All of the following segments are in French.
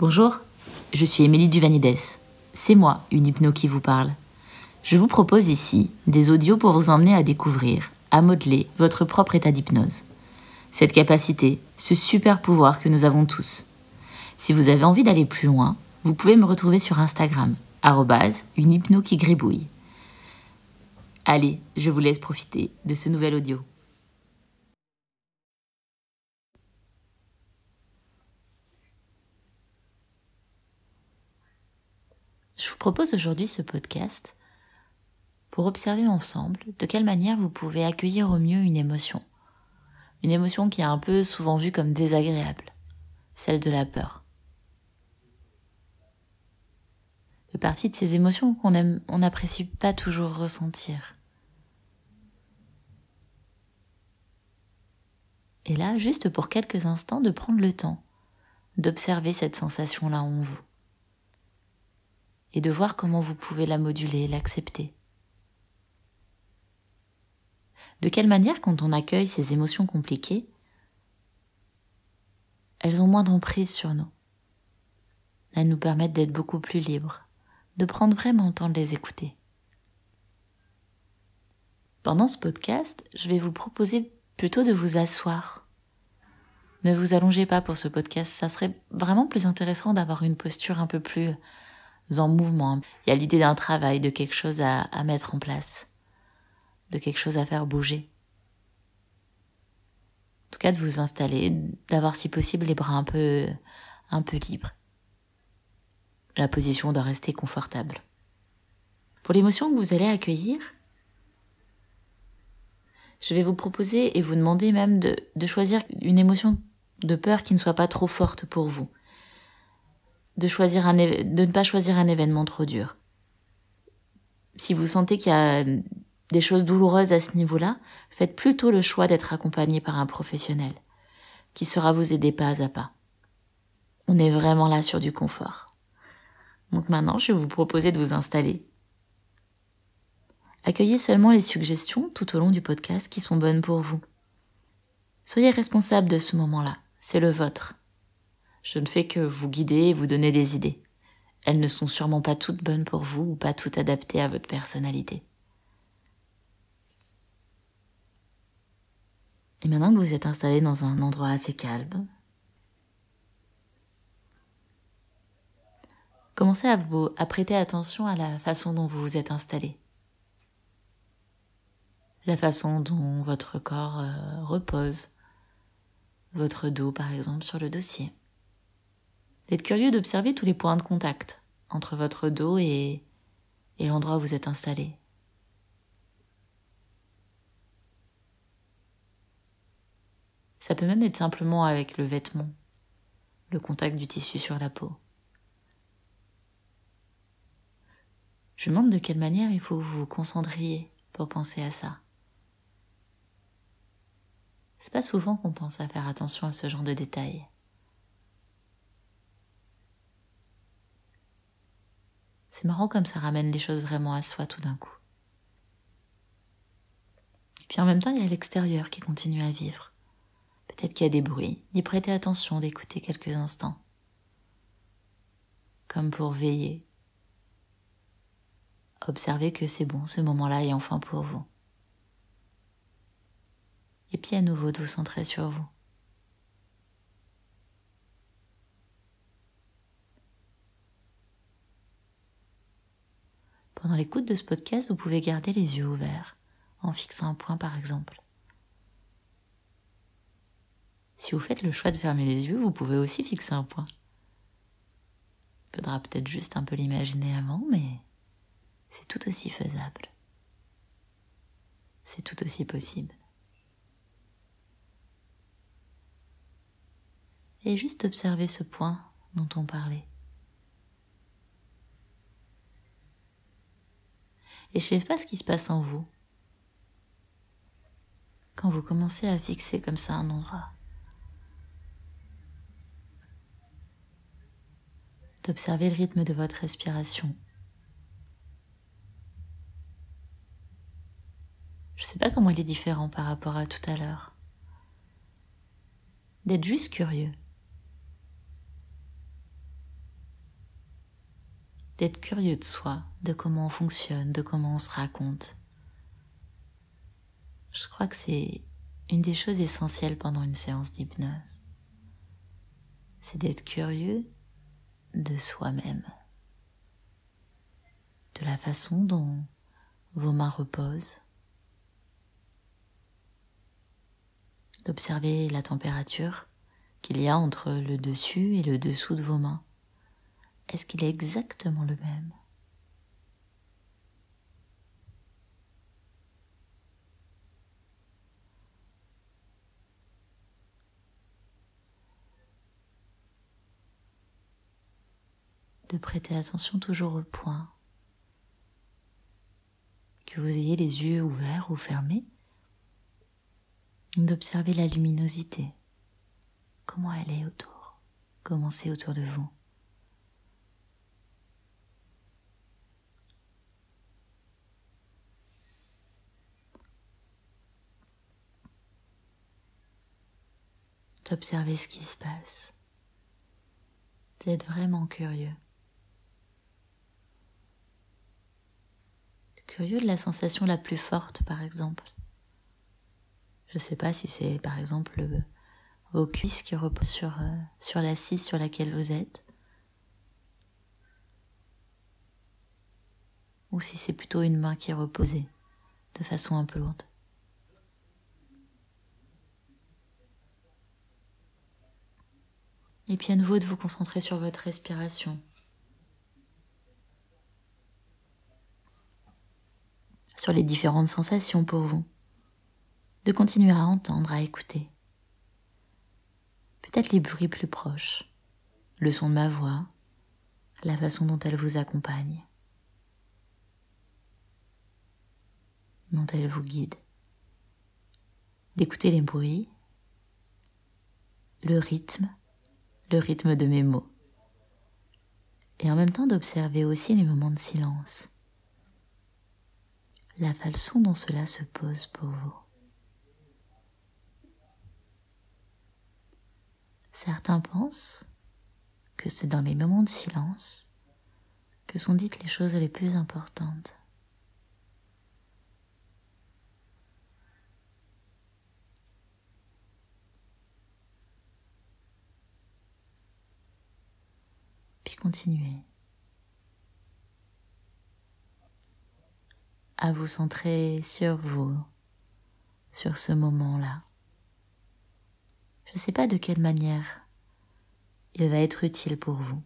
Bonjour, je suis Émilie Duvanides. C'est moi, une hypno qui vous parle. Je vous propose ici des audios pour vous emmener à découvrir, à modeler votre propre état d'hypnose. Cette capacité, ce super pouvoir que nous avons tous. Si vous avez envie d'aller plus loin, vous pouvez me retrouver sur Instagram, une hypno qui gribouille. Allez, je vous laisse profiter de ce nouvel audio. Je vous propose aujourd'hui ce podcast pour observer ensemble de quelle manière vous pouvez accueillir au mieux une émotion. Une émotion qui est un peu souvent vue comme désagréable, celle de la peur. De partie de ces émotions qu'on aime, on n'apprécie pas toujours ressentir. Et là, juste pour quelques instants, de prendre le temps d'observer cette sensation-là en vous et de voir comment vous pouvez la moduler, l'accepter. De quelle manière, quand on accueille ces émotions compliquées, elles ont moins d'emprise sur nous? Elles nous permettent d'être beaucoup plus libres, de prendre vraiment le temps de les écouter. Pendant ce podcast, je vais vous proposer plutôt de vous asseoir. Ne vous allongez pas pour ce podcast, ça serait vraiment plus intéressant d'avoir une posture un peu plus en mouvement. Il y a l'idée d'un travail, de quelque chose à, mettre en place, de quelque chose à faire bouger. En tout cas, de vous installer, d'avoir si possible les bras un peu, un peu libres. La position doit rester confortable. Pour l'émotion que vous allez accueillir, je vais vous proposer et vous demander même de choisir une émotion de peur qui ne soit pas trop forte pour vous de, choisir un, de ne pas choisir un événement trop dur. Si vous sentez qu'il y a des choses douloureuses à ce niveau-là, faites plutôt le choix d'être accompagné par un professionnel qui saura vous aider pas à pas. On est vraiment là sur du confort. Donc maintenant, je vais vous proposer de vous installer. Accueillez seulement les suggestions tout au long du podcast qui sont bonnes pour vous. Soyez responsable de ce moment-là, c'est le vôtre. Je ne fais que vous guider et vous donner des idées. Elles ne sont sûrement pas toutes bonnes pour vous ou pas toutes adaptées à votre personnalité. Et maintenant que vous êtes installé dans un endroit assez calme, commencez à, vous, à prêter attention à la façon dont vous vous êtes installé. La façon dont votre corps euh, repose, votre dos par exemple sur le dossier d'être curieux d'observer tous les points de contact entre votre dos et, et l'endroit où vous êtes installé. Ça peut même être simplement avec le vêtement, le contact du tissu sur la peau. Je me demande de quelle manière il faut que vous vous concentriez pour penser à ça. C'est pas souvent qu'on pense à faire attention à ce genre de détails. C'est marrant comme ça ramène les choses vraiment à soi tout d'un coup. Et puis en même temps, il y a l'extérieur qui continue à vivre. Peut-être qu'il y a des bruits, d'y prêter attention, d'écouter quelques instants. Comme pour veiller. Observez que c'est bon, ce moment-là est enfin pour vous. Et puis à nouveau de vous centrer sur vous. Pendant l'écoute de ce podcast, vous pouvez garder les yeux ouverts, en fixant un point par exemple. Si vous faites le choix de fermer les yeux, vous pouvez aussi fixer un point. Il faudra peut-être juste un peu l'imaginer avant, mais c'est tout aussi faisable. C'est tout aussi possible. Et juste observer ce point dont on parlait. Et je sais pas ce qui se passe en vous quand vous commencez à fixer comme ça un endroit. D'observer le rythme de votre respiration. Je sais pas comment il est différent par rapport à tout à l'heure. D'être juste curieux. D'être curieux de soi, de comment on fonctionne, de comment on se raconte. Je crois que c'est une des choses essentielles pendant une séance d'hypnose. C'est d'être curieux de soi-même, de la façon dont vos mains reposent, d'observer la température qu'il y a entre le dessus et le dessous de vos mains. Est-ce qu'il est exactement le même? De prêter attention toujours au point. Que vous ayez les yeux ouverts ou fermés, d'observer la luminosité, comment elle est autour, comment c'est autour de vous? D'observer ce qui se passe, d'être vraiment curieux. Curieux de la sensation la plus forte, par exemple. Je ne sais pas si c'est, par exemple, vos cuisses qui reposent sur, euh, sur l'assise sur laquelle vous êtes. Ou si c'est plutôt une main qui est reposée de façon un peu lourde. Et puis à nouveau de vous concentrer sur votre respiration. Sur les différentes sensations pour vous. De continuer à entendre, à écouter. Peut-être les bruits plus proches, le son de ma voix, la façon dont elle vous accompagne, dont elle vous guide. D'écouter les bruits, le rythme le rythme de mes mots. Et en même temps d'observer aussi les moments de silence. La façon dont cela se pose pour vous. Certains pensent que c'est dans les moments de silence que sont dites les choses les plus importantes. À vous centrer sur vous, sur ce moment-là. Je ne sais pas de quelle manière il va être utile pour vous,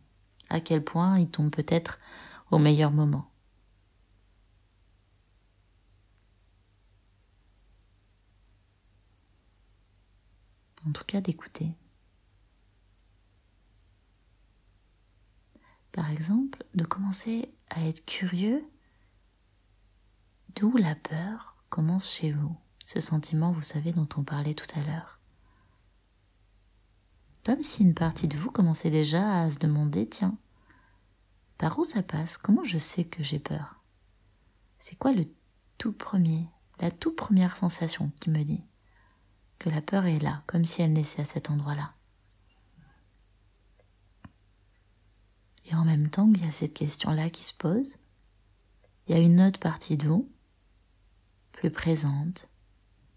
à quel point il tombe peut-être au meilleur moment. En tout cas d'écouter. Par exemple, de commencer à être curieux d'où la peur commence chez vous. Ce sentiment, vous savez, dont on parlait tout à l'heure. Comme si une partie de vous commençait déjà à se demander, tiens, par où ça passe? Comment je sais que j'ai peur? C'est quoi le tout premier, la toute première sensation qui me dit que la peur est là, comme si elle naissait à cet endroit-là? Et en même temps qu'il y a cette question-là qui se pose, il y a une autre partie de vous, plus présente,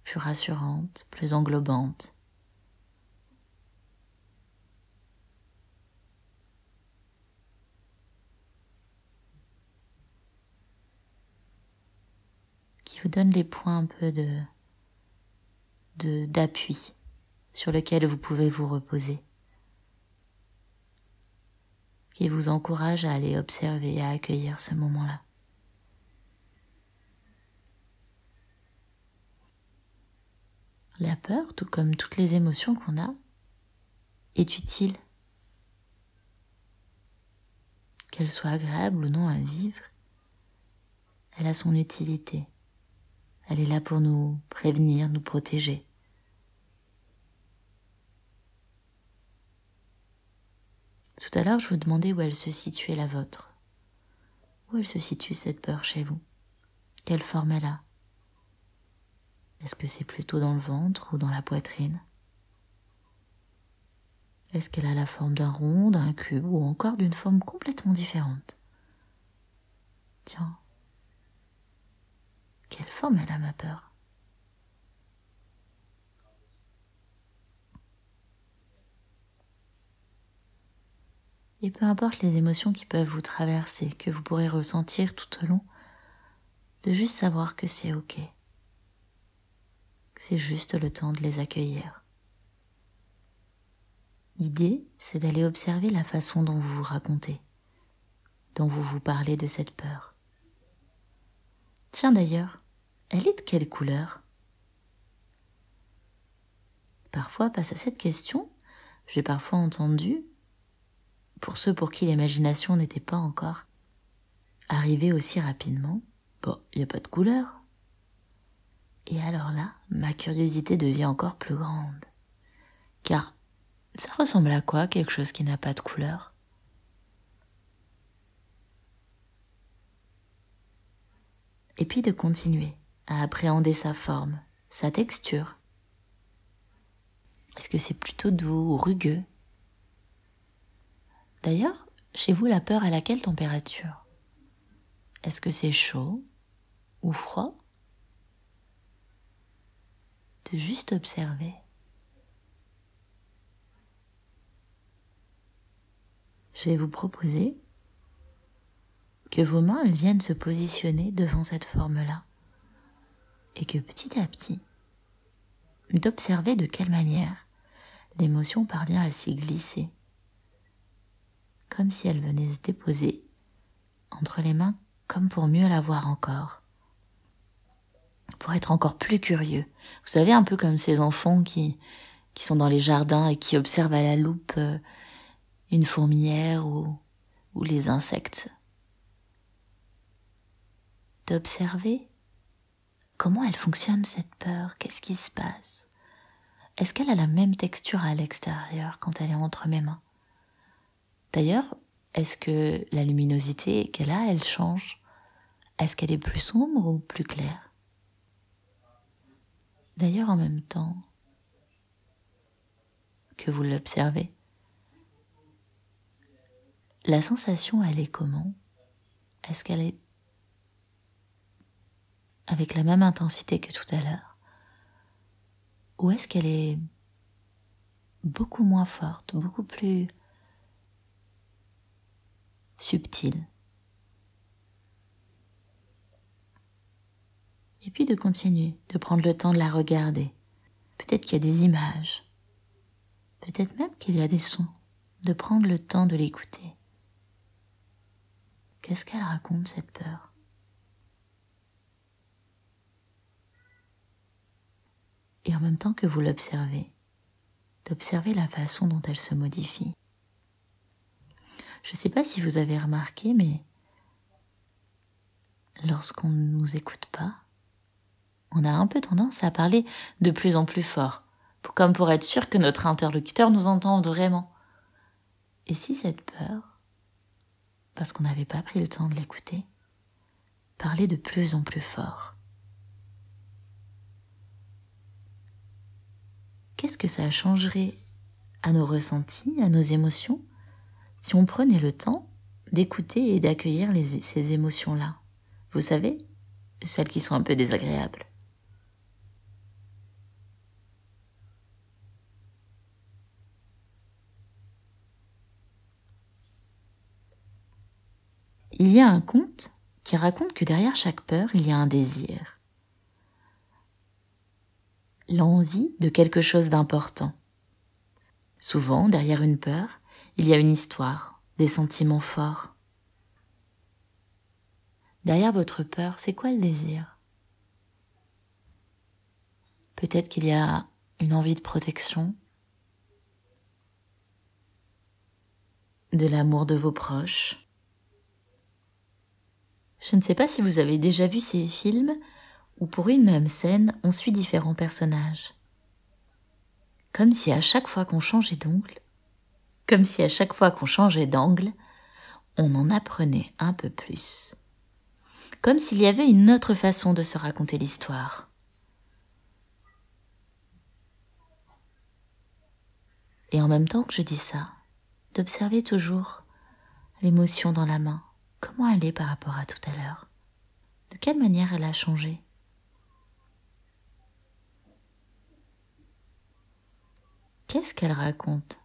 plus rassurante, plus englobante. qui vous donne les points un peu de d'appui sur lesquels vous pouvez vous reposer qui vous encourage à aller observer et à accueillir ce moment-là. La peur, tout comme toutes les émotions qu'on a, est utile. Qu'elle soit agréable ou non à vivre, elle a son utilité. Elle est là pour nous prévenir, nous protéger. Tout à l'heure, je vous demandais où elle se situait la vôtre. Où elle se situe cette peur chez vous? Quelle forme elle a? Est-ce que c'est plutôt dans le ventre ou dans la poitrine? Est-ce qu'elle a la forme d'un rond, d'un cube ou encore d'une forme complètement différente? Tiens, quelle forme elle a ma peur? Et peu importe les émotions qui peuvent vous traverser, que vous pourrez ressentir tout au long, de juste savoir que c'est ok. C'est juste le temps de les accueillir. L'idée, c'est d'aller observer la façon dont vous vous racontez, dont vous vous parlez de cette peur. Tiens d'ailleurs, elle est de quelle couleur? Parfois, face à cette question, j'ai parfois entendu pour ceux pour qui l'imagination n'était pas encore arrivée aussi rapidement, bon, il n'y a pas de couleur. Et alors là, ma curiosité devient encore plus grande. Car ça ressemble à quoi quelque chose qui n'a pas de couleur? Et puis de continuer à appréhender sa forme, sa texture. Est-ce que c'est plutôt doux ou rugueux? D'ailleurs, chez vous, la peur à à quelle température? Est-ce que c'est chaud ou froid? De juste observer. Je vais vous proposer que vos mains viennent se positionner devant cette forme-là et que petit à petit, d'observer de quelle manière l'émotion parvient à s'y glisser comme si elle venait se déposer entre les mains comme pour mieux la voir encore. Pour être encore plus curieux. Vous savez, un peu comme ces enfants qui, qui sont dans les jardins et qui observent à la loupe euh, une fourmilière ou, ou les insectes. D'observer comment elle fonctionne cette peur, qu'est-ce qui se passe? Est-ce qu'elle a la même texture à l'extérieur quand elle est entre mes mains? D'ailleurs, est-ce que la luminosité qu'elle a, elle change? Est-ce qu'elle est plus sombre ou plus claire? D'ailleurs, en même temps que vous l'observez, la sensation, elle est comment? Est-ce qu'elle est avec la même intensité que tout à l'heure? Ou est-ce qu'elle est beaucoup moins forte, beaucoup plus subtile. Et puis de continuer, de prendre le temps de la regarder. Peut-être qu'il y a des images, peut-être même qu'il y a des sons, de prendre le temps de l'écouter. Qu'est-ce qu'elle raconte, cette peur? Et en même temps que vous l'observez, d'observer la façon dont elle se modifie. Je ne sais pas si vous avez remarqué, mais lorsqu'on ne nous écoute pas, on a un peu tendance à parler de plus en plus fort, comme pour être sûr que notre interlocuteur nous entende vraiment. Et si cette peur, parce qu'on n'avait pas pris le temps de l'écouter, parlait de plus en plus fort? Qu'est-ce que ça changerait à nos ressentis, à nos émotions? Si on prenait le temps d'écouter et d'accueillir ces émotions-là, vous savez, celles qui sont un peu désagréables. Il y a un conte qui raconte que derrière chaque peur, il y a un désir. L'envie de quelque chose d'important. Souvent, derrière une peur, il y a une histoire, des sentiments forts. Derrière votre peur, c'est quoi le désir? Peut-être qu'il y a une envie de protection, de l'amour de vos proches. Je ne sais pas si vous avez déjà vu ces films où pour une même scène, on suit différents personnages. Comme si à chaque fois qu'on changeait d'ongle, comme si à chaque fois qu'on changeait d'angle, on en apprenait un peu plus. Comme s'il y avait une autre façon de se raconter l'histoire. Et en même temps que je dis ça, d'observer toujours l'émotion dans la main, comment elle est par rapport à tout à l'heure De quelle manière elle a changé Qu'est-ce qu'elle raconte?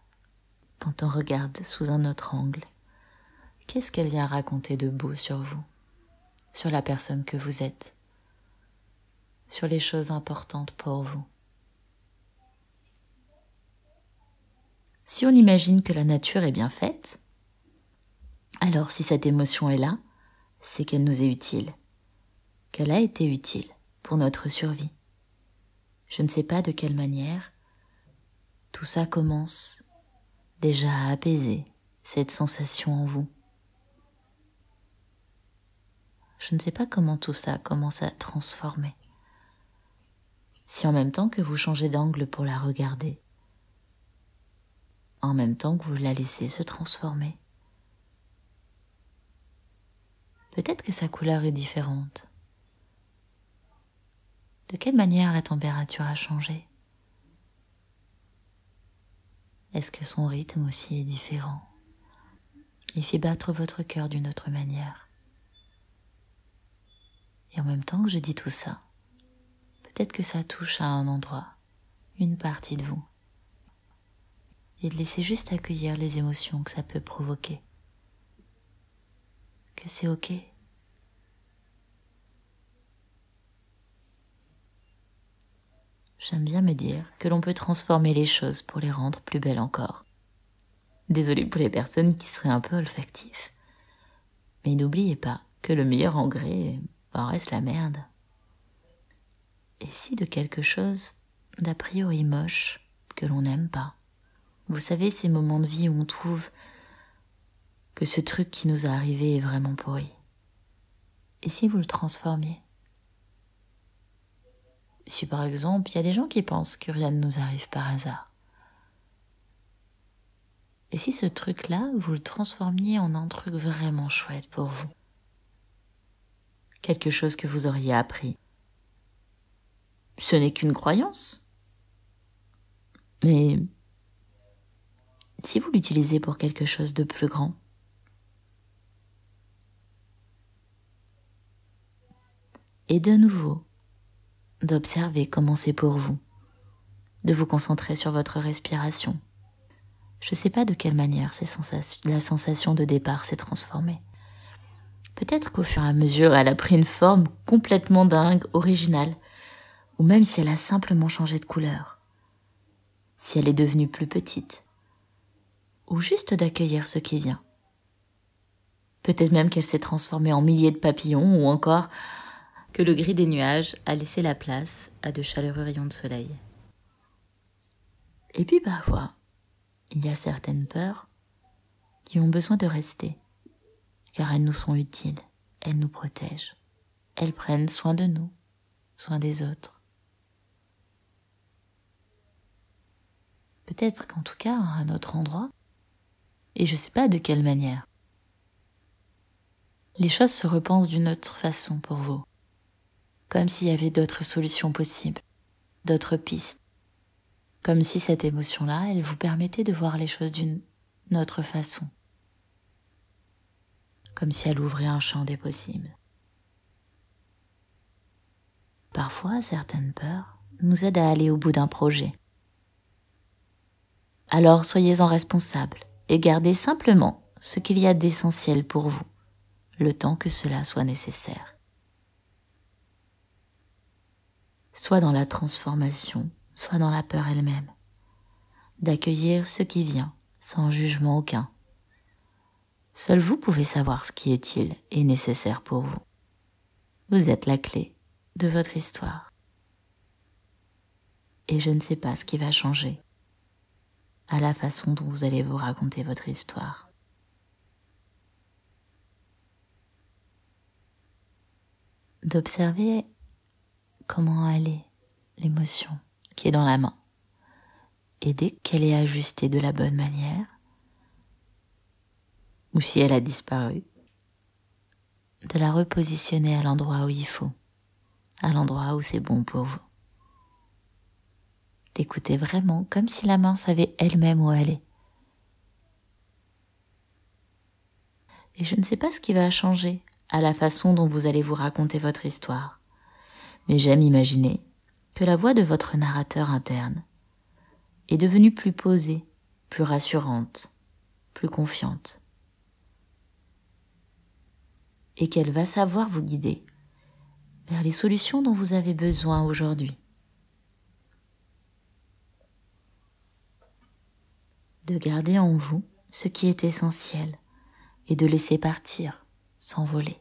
Quand on regarde sous un autre angle Qu'est-ce qu'elle vient raconter de beau sur vous, sur la personne que vous êtes, sur les choses importantes pour vous? Si on imagine que la nature est bien faite, alors si cette émotion est là, c'est qu'elle nous est utile, qu'elle a été utile pour notre survie. Je ne sais pas de quelle manière tout ça commence déjà à apaiser cette sensation en vous. Je ne sais pas comment tout ça commence à transformer. Si en même temps que vous changez d'angle pour la regarder, en même temps que vous la laissez se transformer. Peut-être que sa couleur est différente. De quelle manière la température a changé? Est-ce que son rythme aussi est différent? Il fait battre votre cœur d'une autre manière. Et en même temps que je dis tout ça, peut-être que ça touche à un endroit, une partie de vous et de laisser juste accueillir les émotions que ça peut provoquer. Que c'est ok? J'aime bien me dire que l'on peut transformer les choses pour les rendre plus belles encore. Désolée pour les personnes qui seraient un peu olfactifs. Mais n'oubliez pas que le meilleur engrais en reste la merde. Et si de quelque chose d'a priori moche que l'on n'aime pas vous savez, ces moments de vie où on trouve que ce truc qui nous est arrivé est vraiment pourri. Et si vous le transformiez? Si par exemple, il y a des gens qui pensent que rien ne nous arrive par hasard. Et si ce truc-là, vous le transformiez en un truc vraiment chouette pour vous? Quelque chose que vous auriez appris? Ce n'est qu'une croyance. Mais si vous l'utilisez pour quelque chose de plus grand? Et de nouveau, d'observer comment c'est pour vous, de vous concentrer sur votre respiration. Je ne sais pas de quelle manière la sensation de départ s'est transformée. Peut-être qu'au fur et à mesure, elle a pris une forme complètement dingue, originale, ou même si elle a simplement changé de couleur, si elle est devenue plus petite, ou juste d'accueillir ce qui vient. Peut-être même qu'elle s'est transformée en milliers de papillons, ou encore que le gris des nuages a laissé la place à de chaleureux rayons de soleil. Et puis parfois, il y a certaines peurs qui ont besoin de rester, car elles nous sont utiles, elles nous protègent, elles prennent soin de nous, soin des autres. Peut-être qu'en tout cas, à un autre endroit, et je ne sais pas de quelle manière. Les choses se repensent d'une autre façon pour vous, comme s'il y avait d'autres solutions possibles, d'autres pistes, comme si cette émotion-là, elle vous permettait de voir les choses d'une autre façon, comme si elle ouvrait un champ des possibles. Parfois, certaines peurs nous aident à aller au bout d'un projet. Alors soyez-en responsables et gardez simplement ce qu'il y a d'essentiel pour vous, le temps que cela soit nécessaire. Soit dans la transformation, soit dans la peur elle-même, d'accueillir ce qui vient sans jugement aucun. Seul vous pouvez savoir ce qui est utile et nécessaire pour vous. Vous êtes la clé de votre histoire. Et je ne sais pas ce qui va changer à la façon dont vous allez vous raconter votre histoire. D'observer comment elle est, l'émotion qui est dans la main. Et dès qu'elle est ajustée de la bonne manière, ou si elle a disparu, de la repositionner à l'endroit où il faut, à l'endroit où c'est bon pour vous d'écouter vraiment comme si la main savait elle-même où aller. Et je ne sais pas ce qui va changer à la façon dont vous allez vous raconter votre histoire. Mais j'aime imaginer que la voix de votre narrateur interne est devenue plus posée, plus rassurante, plus confiante. Et qu'elle va savoir vous guider vers les solutions dont vous avez besoin aujourd'hui. De garder en vous ce qui est essentiel et de laisser partir, s'envoler,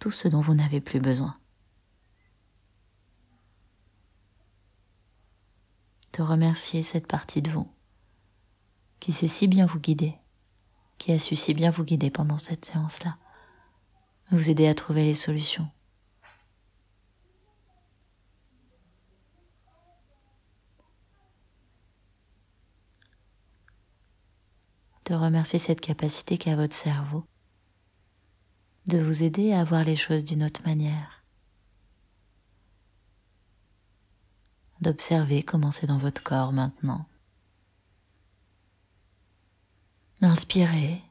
tout ce dont vous n'avez plus besoin. De remercier cette partie de vous qui sait si bien vous guider, qui a su si bien vous guider pendant cette séance-là, vous aider à trouver les solutions. de remercier cette capacité qu'a votre cerveau de vous aider à voir les choses d'une autre manière, d'observer comment c'est dans votre corps maintenant, d'inspirer,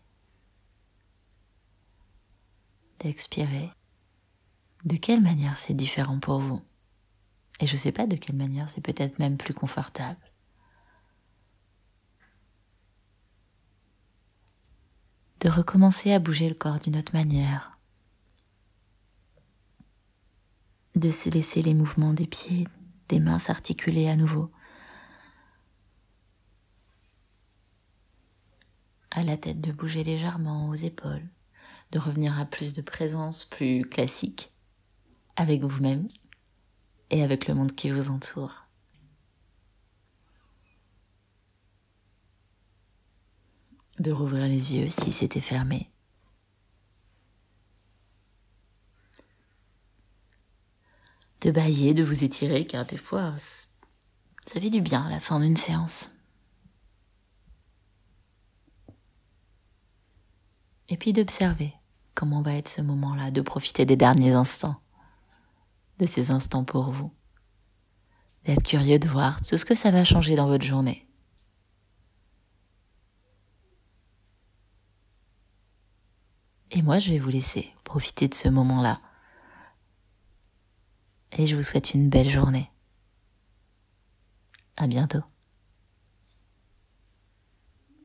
d'expirer. De quelle manière c'est différent pour vous? Et je ne sais pas de quelle manière c'est peut-être même plus confortable. de recommencer à bouger le corps d'une autre manière, de se laisser les mouvements des pieds, des mains s'articuler à nouveau, à la tête de bouger légèrement aux épaules, de revenir à plus de présence plus classique avec vous-même et avec le monde qui vous entoure. de rouvrir les yeux si c'était fermé. De bailler, de vous étirer, car des fois, ça fait du bien à la fin d'une séance. Et puis d'observer comment va être ce moment-là, de profiter des derniers instants, de ces instants pour vous, d'être curieux de voir tout ce que ça va changer dans votre journée. Et moi, je vais vous laisser profiter de ce moment-là. Et je vous souhaite une belle journée. À bientôt.